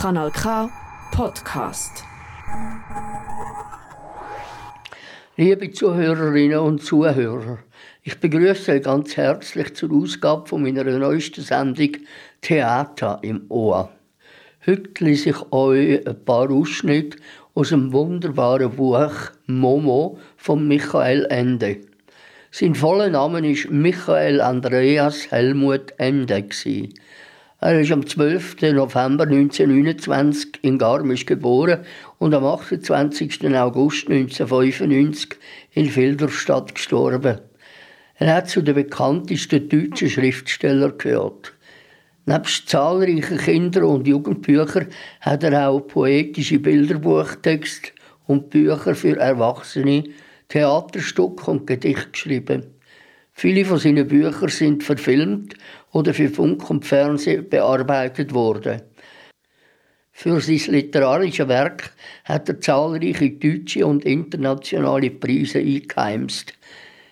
Kanal K Podcast. Liebe Zuhörerinnen und Zuhörer, ich begrüße Sie ganz herzlich zur Ausgabe von meiner neuesten Sendung Theater im Ohr. Heute lese ich euch ein paar Ausschnitte aus dem wunderbaren Buch Momo von Michael Ende. Sein voller Name ist Michael Andreas Helmut Ende. Er ist am 12. November 1929 in Garmisch geboren und am 28. August 1995 in Filderstadt gestorben. Er hat zu den bekanntesten deutschen Schriftstellern gehört. Nebst zahlreichen Kinder- und Jugendbüchern hat er auch poetische Bilderbuchtexte und Bücher für Erwachsene, Theaterstücke und Gedichte geschrieben. Viele von seinen Büchern sind verfilmt oder für Funk und Fernsehen bearbeitet worden. Für sein literarisches Werk hat er zahlreiche deutsche und internationale Preise eingeheimst.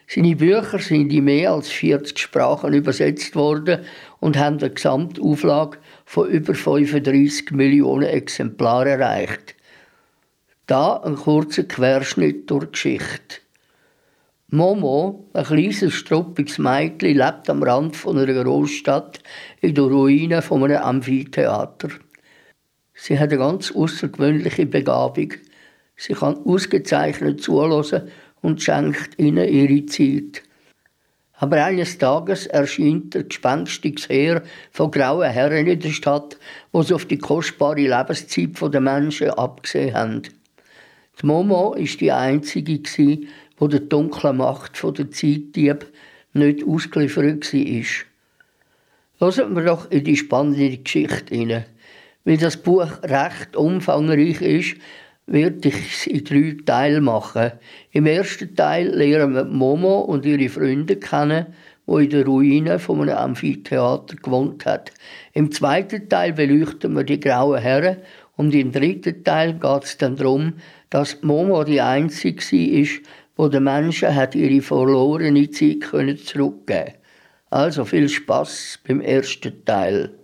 Seine Bücher sind in mehr als 40 Sprachen übersetzt worden und haben eine Gesamtauflage von über 35 Millionen Exemplaren erreicht. Da ein kurzer Querschnitt durch Geschichte. Momo, ein kleines, struppiges Mädchen, lebt am Rand einer Großstadt in der Ruine von einem Amphitheater. Sie hat eine ganz außergewöhnliche Begabung. Sie kann ausgezeichnet zuhören und schenkt ihnen ihre Zeit. Aber eines Tages erscheint der gespenstiges Heer von grauen Herren in der Stadt, wo sie auf die kostbare Lebenszeit der Menschen abgesehen haben. Die Momo ist die einzige, die der dunklen Macht der Zeitdieb nicht ausgeliefert war. Lassen wir doch in die spannende Geschichte hinein. Weil das Buch recht umfangreich ist, werde ich es in drei Teile machen. Im ersten Teil lernen wir Momo und ihre Freunde kennen, die in der Ruine von einem Amphitheater gewohnt hat. Im zweiten Teil beleuchten wir die grauen Herren und im dritten Teil geht es dann darum, dass Momo die einzige war, wo der Menschen hat ihre verlorene Zeit zurückgeben können. Also viel Spaß beim ersten Teil.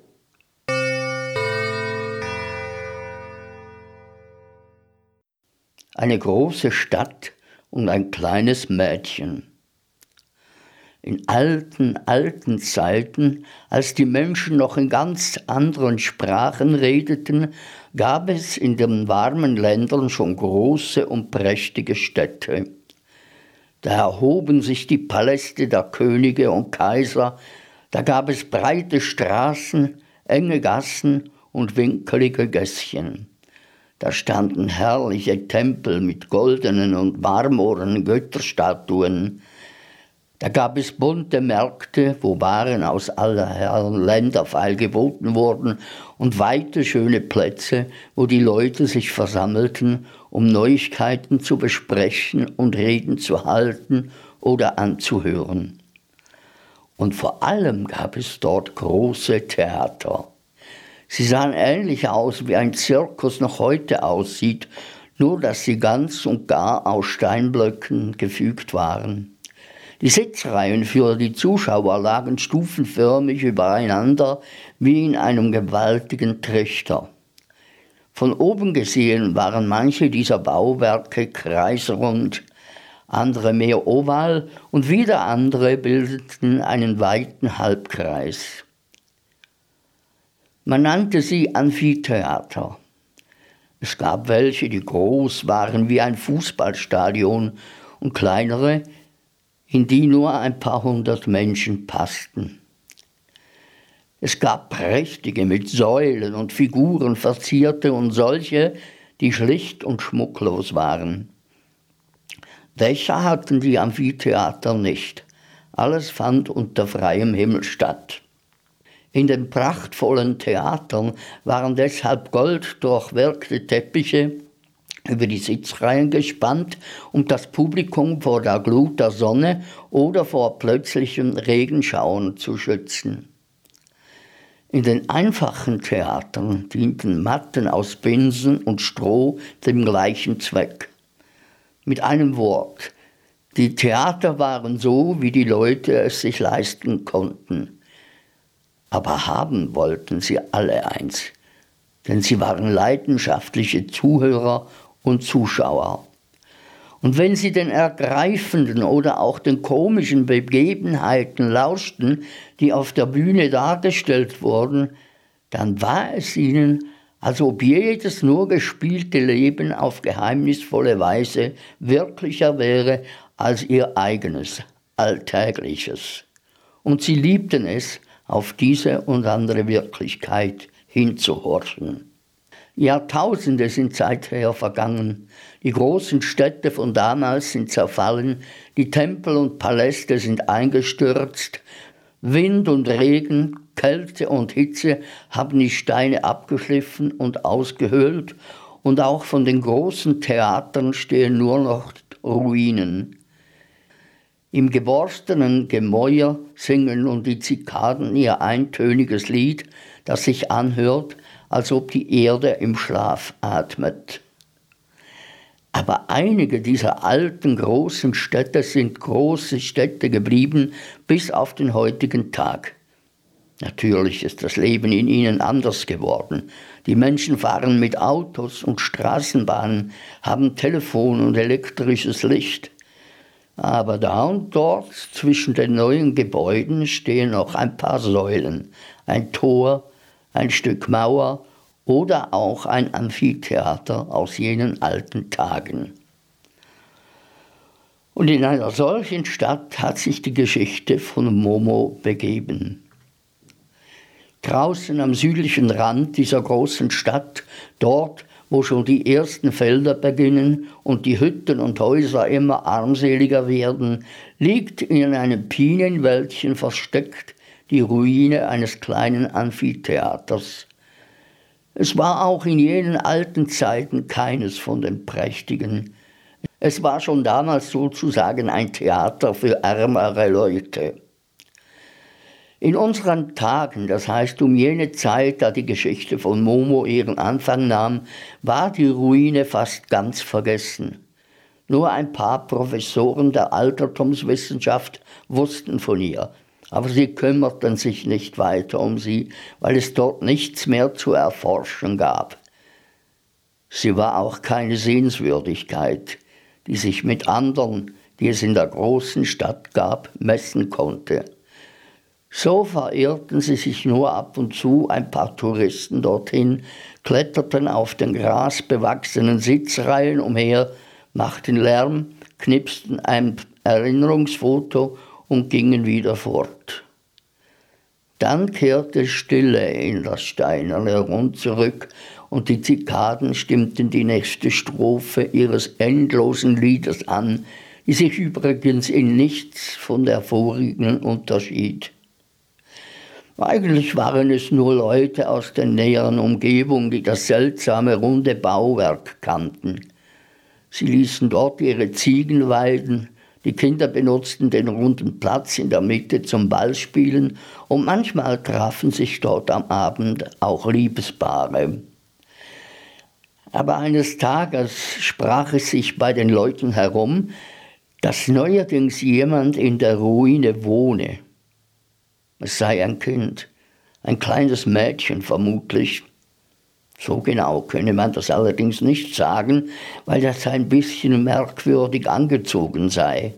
eine große Stadt und ein kleines Mädchen. In alten, alten Zeiten, als die Menschen noch in ganz anderen Sprachen redeten, gab es in den warmen Ländern schon große und prächtige Städte. Da erhoben sich die Paläste der Könige und Kaiser, da gab es breite Straßen, enge Gassen und winkelige Gässchen. Da standen herrliche Tempel mit goldenen und marmornen Götterstatuen. Da gab es bunte Märkte, wo Waren aus aller Herren Länder feilgeboten wurden und weite schöne Plätze, wo die Leute sich versammelten, um Neuigkeiten zu besprechen und Reden zu halten oder anzuhören. Und vor allem gab es dort große Theater. Sie sahen ähnlich aus, wie ein Zirkus noch heute aussieht, nur dass sie ganz und gar aus Steinblöcken gefügt waren. Die Sitzreihen für die Zuschauer lagen stufenförmig übereinander wie in einem gewaltigen Trichter. Von oben gesehen waren manche dieser Bauwerke kreisrund, andere mehr oval und wieder andere bildeten einen weiten Halbkreis. Man nannte sie Amphitheater. Es gab welche, die groß waren wie ein Fußballstadion und kleinere, in die nur ein paar hundert Menschen passten. Es gab prächtige mit Säulen und Figuren verzierte und solche, die schlicht und schmucklos waren. Dächer hatten die Amphitheater nicht. Alles fand unter freiem Himmel statt. In den prachtvollen Theatern waren deshalb golddurchwirkte Teppiche über die Sitzreihen gespannt, um das Publikum vor der Glut der Sonne oder vor plötzlichen Regenschauen zu schützen. In den einfachen Theatern dienten Matten aus Binsen und Stroh dem gleichen Zweck. Mit einem Wort, die Theater waren so, wie die Leute es sich leisten konnten aber haben wollten sie alle eins, denn sie waren leidenschaftliche Zuhörer und Zuschauer. Und wenn sie den ergreifenden oder auch den komischen Begebenheiten lauschten, die auf der Bühne dargestellt wurden, dann war es ihnen, als ob jedes nur gespielte Leben auf geheimnisvolle Weise wirklicher wäre als ihr eigenes, alltägliches. Und sie liebten es, auf diese und andere Wirklichkeit hinzuhorchen. Jahrtausende sind seither vergangen. Die großen Städte von damals sind zerfallen, die Tempel und Paläste sind eingestürzt, Wind und Regen, Kälte und Hitze haben die Steine abgeschliffen und ausgehöhlt, und auch von den großen Theatern stehen nur noch Ruinen. Im geborstenen Gemäuer singen nun die Zikaden ihr eintöniges Lied, das sich anhört, als ob die Erde im Schlaf atmet. Aber einige dieser alten großen Städte sind große Städte geblieben bis auf den heutigen Tag. Natürlich ist das Leben in ihnen anders geworden. Die Menschen fahren mit Autos und Straßenbahnen, haben Telefon und elektrisches Licht. Aber da und dort zwischen den neuen Gebäuden stehen noch ein paar Säulen, ein Tor, ein Stück Mauer oder auch ein Amphitheater aus jenen alten Tagen. Und in einer solchen Stadt hat sich die Geschichte von Momo begeben. Draußen am südlichen Rand dieser großen Stadt, dort wo schon die ersten Felder beginnen und die Hütten und Häuser immer armseliger werden, liegt in einem Pinienwäldchen versteckt die Ruine eines kleinen Amphitheaters. Es war auch in jenen alten Zeiten keines von den prächtigen. Es war schon damals sozusagen ein Theater für ärmere Leute. In unseren Tagen, das heißt um jene Zeit, da die Geschichte von Momo ihren Anfang nahm, war die Ruine fast ganz vergessen. Nur ein paar Professoren der Altertumswissenschaft wussten von ihr, aber sie kümmerten sich nicht weiter um sie, weil es dort nichts mehr zu erforschen gab. Sie war auch keine Sehenswürdigkeit, die sich mit anderen, die es in der großen Stadt gab, messen konnte. So verirrten sie sich nur ab und zu ein paar Touristen dorthin, kletterten auf den grasbewachsenen Sitzreihen umher, machten Lärm, knipsten ein Erinnerungsfoto und gingen wieder fort. Dann kehrte Stille in das steinerne Rund zurück und die Zikaden stimmten die nächste Strophe ihres endlosen Liedes an, die sich übrigens in nichts von der vorigen unterschied. Eigentlich waren es nur Leute aus der näheren Umgebung, die das seltsame runde Bauwerk kannten. Sie ließen dort ihre Ziegen weiden, die Kinder benutzten den runden Platz in der Mitte zum Ballspielen und manchmal trafen sich dort am Abend auch Liebespaare. Aber eines Tages sprach es sich bei den Leuten herum, dass neuerdings jemand in der Ruine wohne es sei ein Kind, ein kleines Mädchen vermutlich. So genau könne man das allerdings nicht sagen, weil das ein bisschen merkwürdig angezogen sei.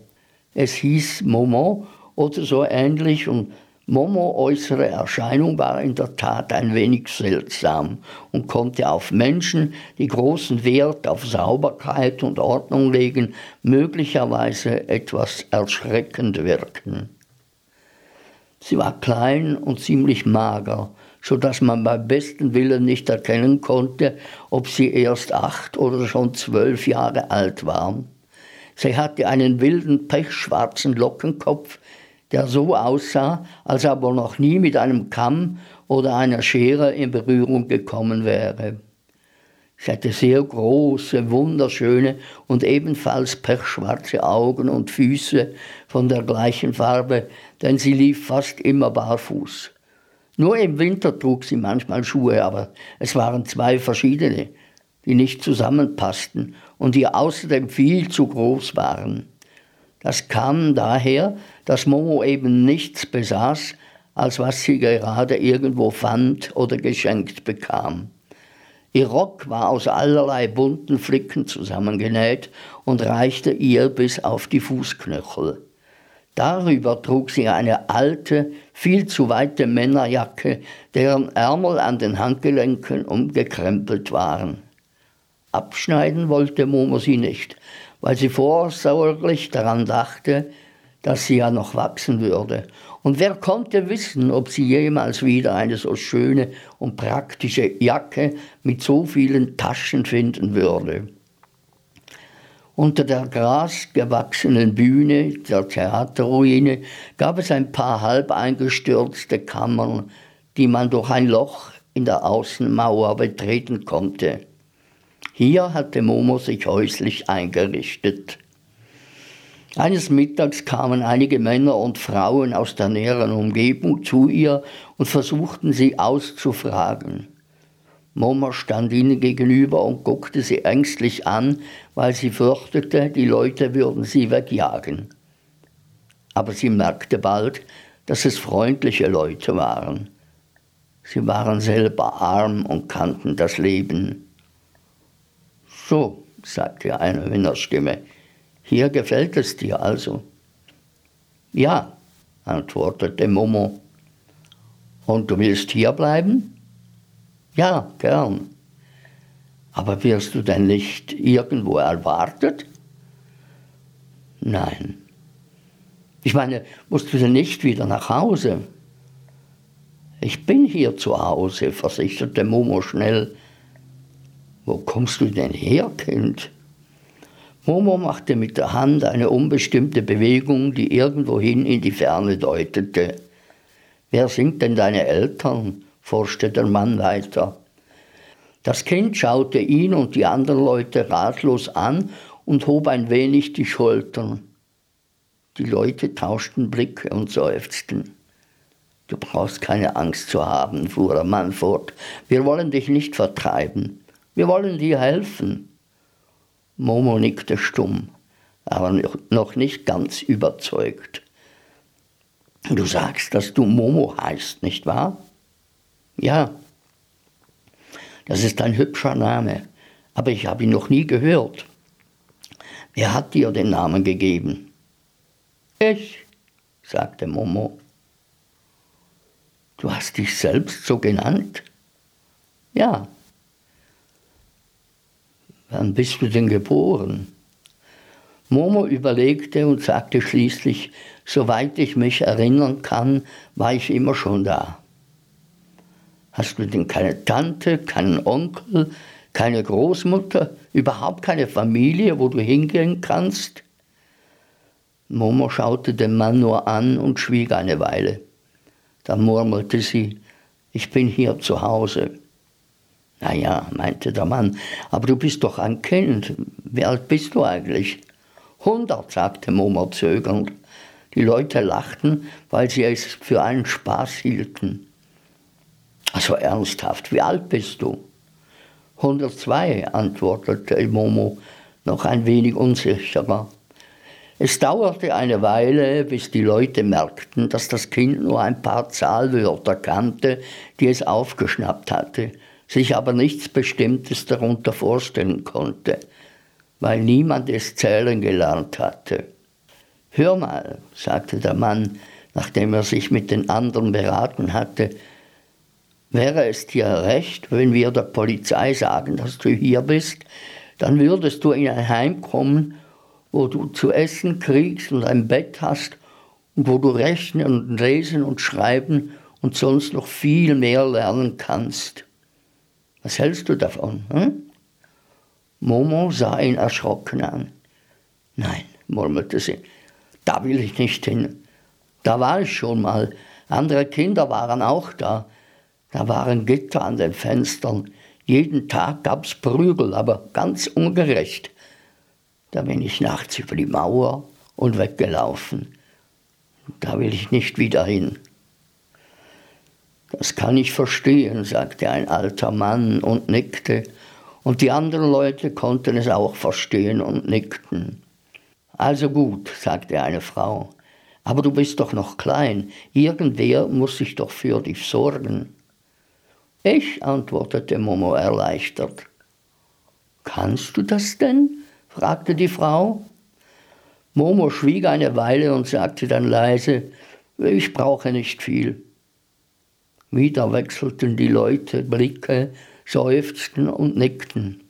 Es hieß Momo oder so ähnlich und Momo äußere Erscheinung war in der Tat ein wenig seltsam und konnte auf Menschen, die großen Wert auf Sauberkeit und Ordnung legen, möglicherweise etwas erschreckend wirken. Sie war klein und ziemlich mager, so dass man beim besten Willen nicht erkennen konnte, ob sie erst acht oder schon zwölf Jahre alt war. Sie hatte einen wilden, pechschwarzen Lockenkopf, der so aussah, als er noch nie mit einem Kamm oder einer Schere in Berührung gekommen wäre. Sie hatte sehr große, wunderschöne und ebenfalls pechschwarze Augen und Füße von der gleichen Farbe, denn sie lief fast immer barfuß. Nur im Winter trug sie manchmal Schuhe, aber es waren zwei verschiedene, die nicht zusammenpassten und die außerdem viel zu groß waren. Das kam daher, dass Momo eben nichts besaß, als was sie gerade irgendwo fand oder geschenkt bekam. Ihr Rock war aus allerlei bunten Flicken zusammengenäht und reichte ihr bis auf die Fußknöchel. Darüber trug sie eine alte, viel zu weite Männerjacke, deren Ärmel an den Handgelenken umgekrempelt waren. Abschneiden wollte Momo sie nicht, weil sie vorsorglich daran dachte, dass sie ja noch wachsen würde. Und wer konnte wissen, ob sie jemals wieder eine so schöne und praktische Jacke mit so vielen Taschen finden würde. Unter der grasgewachsenen Bühne der Theaterruine gab es ein paar halb eingestürzte Kammern, die man durch ein Loch in der Außenmauer betreten konnte. Hier hatte Momo sich häuslich eingerichtet. Eines Mittags kamen einige Männer und Frauen aus der näheren Umgebung zu ihr und versuchten sie auszufragen. Mama stand ihnen gegenüber und guckte sie ängstlich an, weil sie fürchtete, die Leute würden sie wegjagen. Aber sie merkte bald, dass es freundliche Leute waren. Sie waren selber arm und kannten das Leben. So, sagte eine Männerstimme, hier gefällt es dir also. Ja, antwortete Momo. Und du willst hier bleiben? Ja, gern. Aber wirst du denn nicht irgendwo erwartet? Nein. Ich meine, musst du denn nicht wieder nach Hause? Ich bin hier zu Hause, versicherte Momo schnell. Wo kommst du denn her, Kind? Momo machte mit der Hand eine unbestimmte Bewegung, die irgendwohin in die Ferne deutete. Wer sind denn deine Eltern? Forschte der Mann weiter. Das Kind schaute ihn und die anderen Leute ratlos an und hob ein wenig die Schultern. Die Leute tauschten Blicke und seufzten. Du brauchst keine Angst zu haben, fuhr der Mann fort. Wir wollen dich nicht vertreiben. Wir wollen dir helfen. Momo nickte stumm, aber noch nicht ganz überzeugt. Du sagst, dass du Momo heißt, nicht wahr? Ja. Das ist ein hübscher Name, aber ich habe ihn noch nie gehört. Wer hat dir den Namen gegeben? Ich, sagte Momo. Du hast dich selbst so genannt? Ja. Wann bist du denn geboren? Momo überlegte und sagte schließlich, soweit ich mich erinnern kann, war ich immer schon da. Hast du denn keine Tante, keinen Onkel, keine Großmutter, überhaupt keine Familie, wo du hingehen kannst? Momo schaute den Mann nur an und schwieg eine Weile. Dann murmelte sie, ich bin hier zu Hause. Na ja, meinte der Mann, aber du bist doch ein Kind. Wie alt bist du eigentlich? Hundert, sagte Momo zögernd. Die Leute lachten, weil sie es für einen Spaß hielten. Also ernsthaft, wie alt bist du? 102, antwortete Momo, noch ein wenig unsicherer. Es dauerte eine Weile, bis die Leute merkten, dass das Kind nur ein paar Zahlwörter kannte, die es aufgeschnappt hatte sich aber nichts Bestimmtes darunter vorstellen konnte, weil niemand es zählen gelernt hatte. Hör mal, sagte der Mann, nachdem er sich mit den anderen beraten hatte, wäre es dir recht, wenn wir der Polizei sagen, dass du hier bist, dann würdest du in ein Heim kommen, wo du zu essen kriegst und ein Bett hast und wo du rechnen und lesen und schreiben und sonst noch viel mehr lernen kannst. Was hältst du davon? Hm? Momo sah ihn erschrocken an. Nein, murmelte sie, da will ich nicht hin. Da war ich schon mal. Andere Kinder waren auch da. Da waren Gitter an den Fenstern. Jeden Tag gab's Prügel, aber ganz ungerecht. Da bin ich nachts über die Mauer und weggelaufen. Da will ich nicht wieder hin. Das kann ich verstehen, sagte ein alter Mann und nickte, und die anderen Leute konnten es auch verstehen und nickten. Also gut, sagte eine Frau, aber du bist doch noch klein, irgendwer muss sich doch für dich sorgen. Ich, antwortete Momo erleichtert. Kannst du das denn? fragte die Frau. Momo schwieg eine Weile und sagte dann leise, ich brauche nicht viel. Wieder wechselten die Leute Blicke, seufzten und nickten.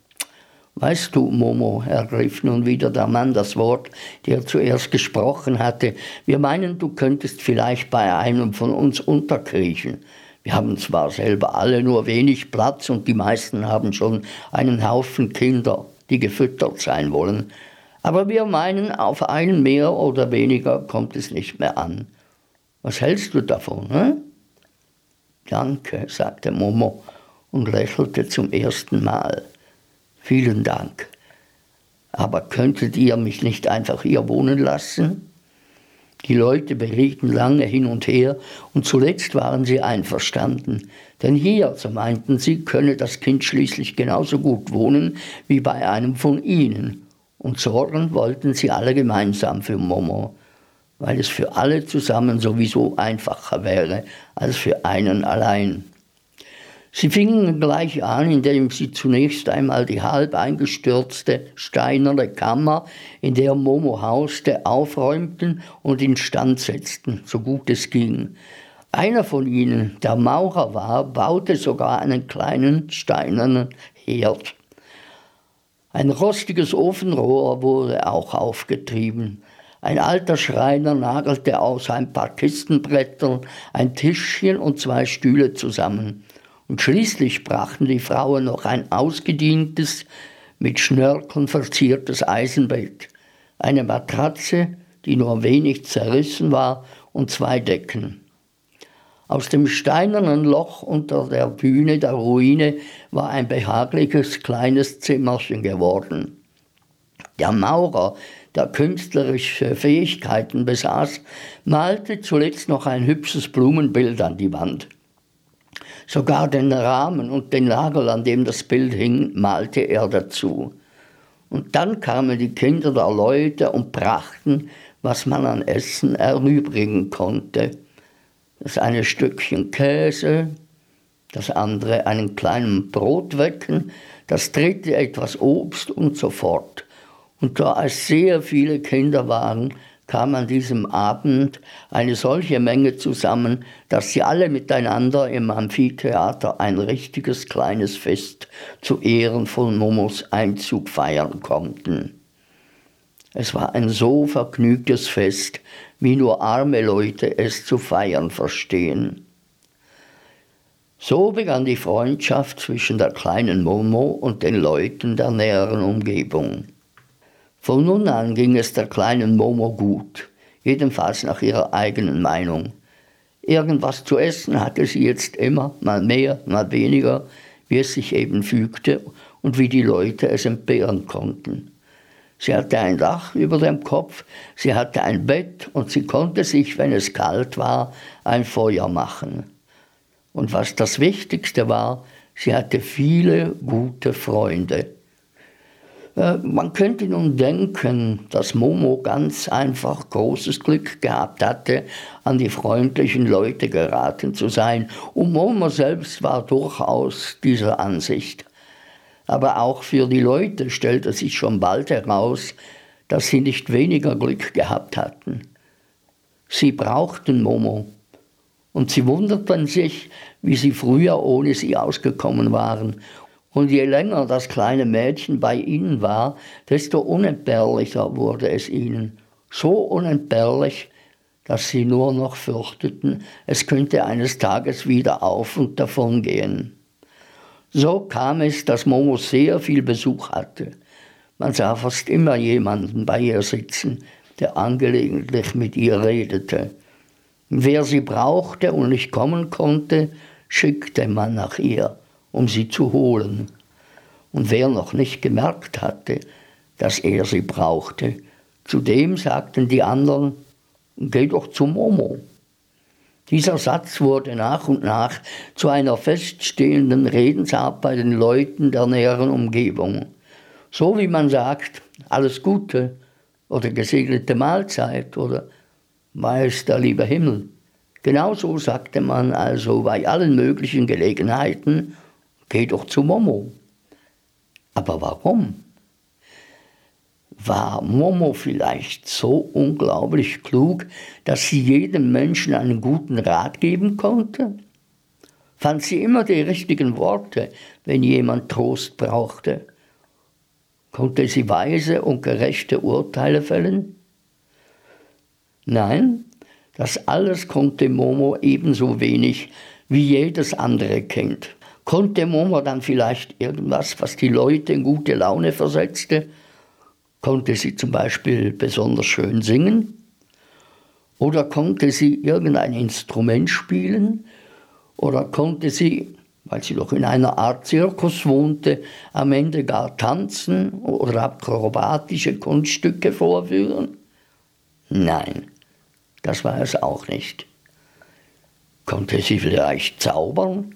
Weißt du, Momo, ergriff nun wieder der Mann das Wort, der zuerst gesprochen hatte, wir meinen, du könntest vielleicht bei einem von uns unterkriechen. Wir haben zwar selber alle nur wenig Platz und die meisten haben schon einen Haufen Kinder, die gefüttert sein wollen, aber wir meinen, auf einen mehr oder weniger kommt es nicht mehr an. Was hältst du davon? Hm? Danke, sagte Momo und lächelte zum ersten Mal. Vielen Dank. Aber könntet ihr mich nicht einfach hier wohnen lassen? Die Leute berieten lange hin und her und zuletzt waren sie einverstanden. Denn hier, so meinten sie, könne das Kind schließlich genauso gut wohnen wie bei einem von ihnen. Und sorgen wollten sie alle gemeinsam für Momo, weil es für alle zusammen sowieso einfacher wäre als für einen allein. Sie fingen gleich an, indem sie zunächst einmal die halb eingestürzte steinerne Kammer, in der Momo hauste, aufräumten und instand setzten, so gut es ging. Einer von ihnen, der Maurer war, baute sogar einen kleinen steinernen Herd. Ein rostiges Ofenrohr wurde auch aufgetrieben. Ein alter Schreiner nagelte aus ein paar Kistenbrettern ein Tischchen und zwei Stühle zusammen. Und schließlich brachten die Frauen noch ein ausgedientes, mit Schnörkeln verziertes Eisenbett, eine Matratze, die nur wenig zerrissen war, und zwei Decken. Aus dem steinernen Loch unter der Bühne der Ruine war ein behagliches kleines Zimmerchen geworden. Der Maurer, der künstlerische Fähigkeiten besaß, malte zuletzt noch ein hübsches Blumenbild an die Wand. Sogar den Rahmen und den Nagel, an dem das Bild hing, malte er dazu. Und dann kamen die Kinder der Leute und brachten, was man an Essen erübrigen konnte. Das eine Stückchen Käse, das andere einen kleinen Brotwecken, das dritte etwas Obst und so fort. Und da es sehr viele Kinder waren, kam an diesem Abend eine solche Menge zusammen, dass sie alle miteinander im Amphitheater ein richtiges kleines Fest zu Ehren von Momos Einzug feiern konnten. Es war ein so vergnügtes Fest, wie nur arme Leute es zu feiern verstehen. So begann die Freundschaft zwischen der kleinen Momo und den Leuten der näheren Umgebung. Von nun an ging es der kleinen Momo gut, jedenfalls nach ihrer eigenen Meinung. Irgendwas zu essen hatte sie jetzt immer, mal mehr, mal weniger, wie es sich eben fügte und wie die Leute es entbehren konnten. Sie hatte ein Dach über dem Kopf, sie hatte ein Bett und sie konnte sich, wenn es kalt war, ein Feuer machen. Und was das Wichtigste war, sie hatte viele gute Freunde. Äh, man könnte nun denken, dass Momo ganz einfach großes Glück gehabt hatte, an die freundlichen Leute geraten zu sein. Und Momo selbst war durchaus dieser Ansicht. Aber auch für die Leute stellte sich schon bald heraus, dass sie nicht weniger Glück gehabt hatten. Sie brauchten Momo. Und sie wunderten sich, wie sie früher ohne sie ausgekommen waren und je länger das kleine Mädchen bei ihnen war, desto unentbehrlicher wurde es ihnen. So unentbehrlich, dass sie nur noch fürchteten, es könnte eines Tages wieder auf und davon gehen. So kam es, dass Momo sehr viel Besuch hatte. Man sah fast immer jemanden bei ihr sitzen, der angelegentlich mit ihr redete. Wer sie brauchte und nicht kommen konnte, schickte man nach ihr um sie zu holen. Und wer noch nicht gemerkt hatte, dass er sie brauchte, zu dem sagten die anderen, geh doch zu Momo. Dieser Satz wurde nach und nach zu einer feststehenden Redensart bei den Leuten der näheren Umgebung. So wie man sagt, alles Gute oder gesegnete Mahlzeit oder weiß der liebe Himmel, Genauso sagte man also bei allen möglichen Gelegenheiten, geh doch zu Momo. Aber warum? War Momo vielleicht so unglaublich klug, dass sie jedem Menschen einen guten Rat geben konnte? Fand sie immer die richtigen Worte, wenn jemand Trost brauchte? Konnte sie weise und gerechte Urteile fällen? Nein, das alles konnte Momo ebenso wenig wie jedes andere Kind. Konnte Momo dann vielleicht irgendwas, was die Leute in gute Laune versetzte? Konnte sie zum Beispiel besonders schön singen? Oder konnte sie irgendein Instrument spielen? Oder konnte sie, weil sie doch in einer Art Zirkus wohnte, am Ende gar tanzen oder akrobatische Kunststücke vorführen? Nein, das war es auch nicht. Konnte sie vielleicht zaubern?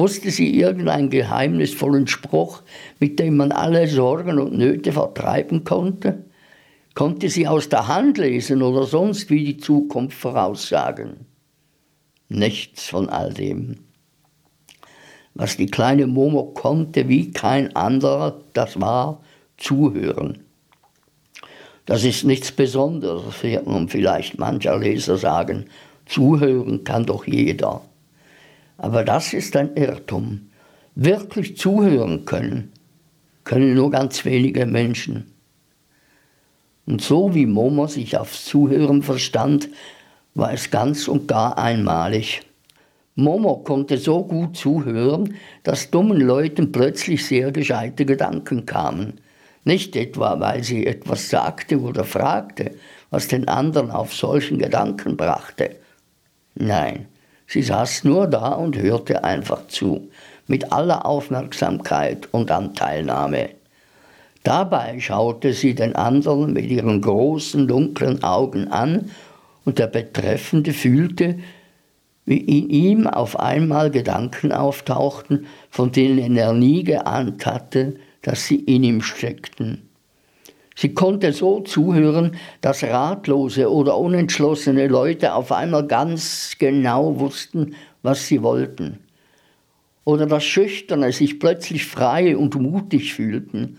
Wusste sie irgendeinen geheimnisvollen Spruch, mit dem man alle Sorgen und Nöte vertreiben konnte? Konnte sie aus der Hand lesen oder sonst wie die Zukunft voraussagen? Nichts von all dem. Was die kleine Momo konnte wie kein anderer, das war zuhören. Das ist nichts Besonderes, wird nun vielleicht mancher Leser sagen. Zuhören kann doch jeder. Aber das ist ein Irrtum. Wirklich zuhören können, können nur ganz wenige Menschen. Und so wie Momo sich aufs Zuhören verstand, war es ganz und gar einmalig. Momo konnte so gut zuhören, dass dummen Leuten plötzlich sehr gescheite Gedanken kamen. Nicht etwa, weil sie etwas sagte oder fragte, was den anderen auf solchen Gedanken brachte. Nein, Sie saß nur da und hörte einfach zu, mit aller Aufmerksamkeit und Anteilnahme. Dabei schaute sie den anderen mit ihren großen, dunklen Augen an und der Betreffende fühlte, wie in ihm auf einmal Gedanken auftauchten, von denen er nie geahnt hatte, dass sie in ihm steckten. Sie konnte so zuhören, dass ratlose oder unentschlossene Leute auf einmal ganz genau wussten, was sie wollten. Oder dass Schüchterne sich plötzlich frei und mutig fühlten.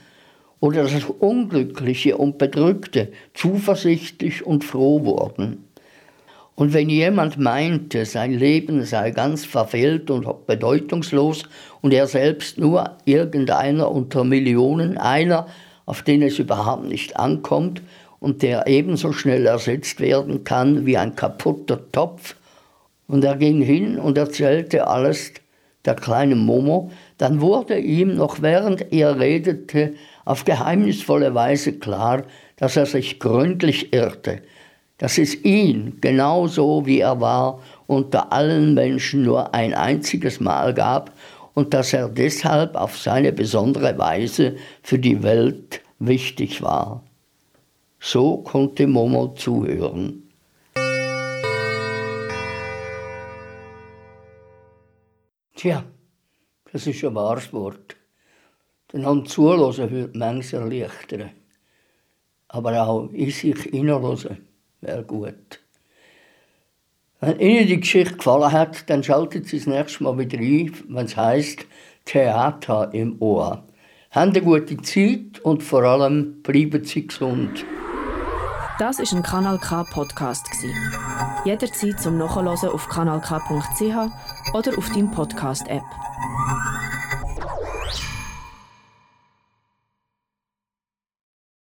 Oder dass Unglückliche und Bedrückte zuversichtlich und froh wurden. Und wenn jemand meinte, sein Leben sei ganz verfehlt und bedeutungslos und er selbst nur irgendeiner unter Millionen, einer, auf den es überhaupt nicht ankommt und der ebenso schnell ersetzt werden kann wie ein kaputter Topf. Und er ging hin und erzählte alles der kleinen Momo, dann wurde ihm, noch während er redete, auf geheimnisvolle Weise klar, dass er sich gründlich irrte, dass es ihn, genauso wie er war, unter allen Menschen nur ein einziges Mal gab und dass er deshalb auf seine besondere Weise für die Welt wichtig war. So konnte Momo zuhören. Tja, das ist ein wahres Wort. Dann haben Zuhören würde manches erleichtern. Aber auch in sich hineinhören wäre gut. Wenn Ihnen die Geschichte gefallen hat, dann schaltet Sie das nächste Mal wieder ein, wenn es heisst Theater im Ohr. Haben eine gute Zeit und vor allem bleiben Sie gesund. Das ist ein Kanal K Podcast Jederzeit zum Nachhören auf kanalk.ch oder auf deinem Podcast App.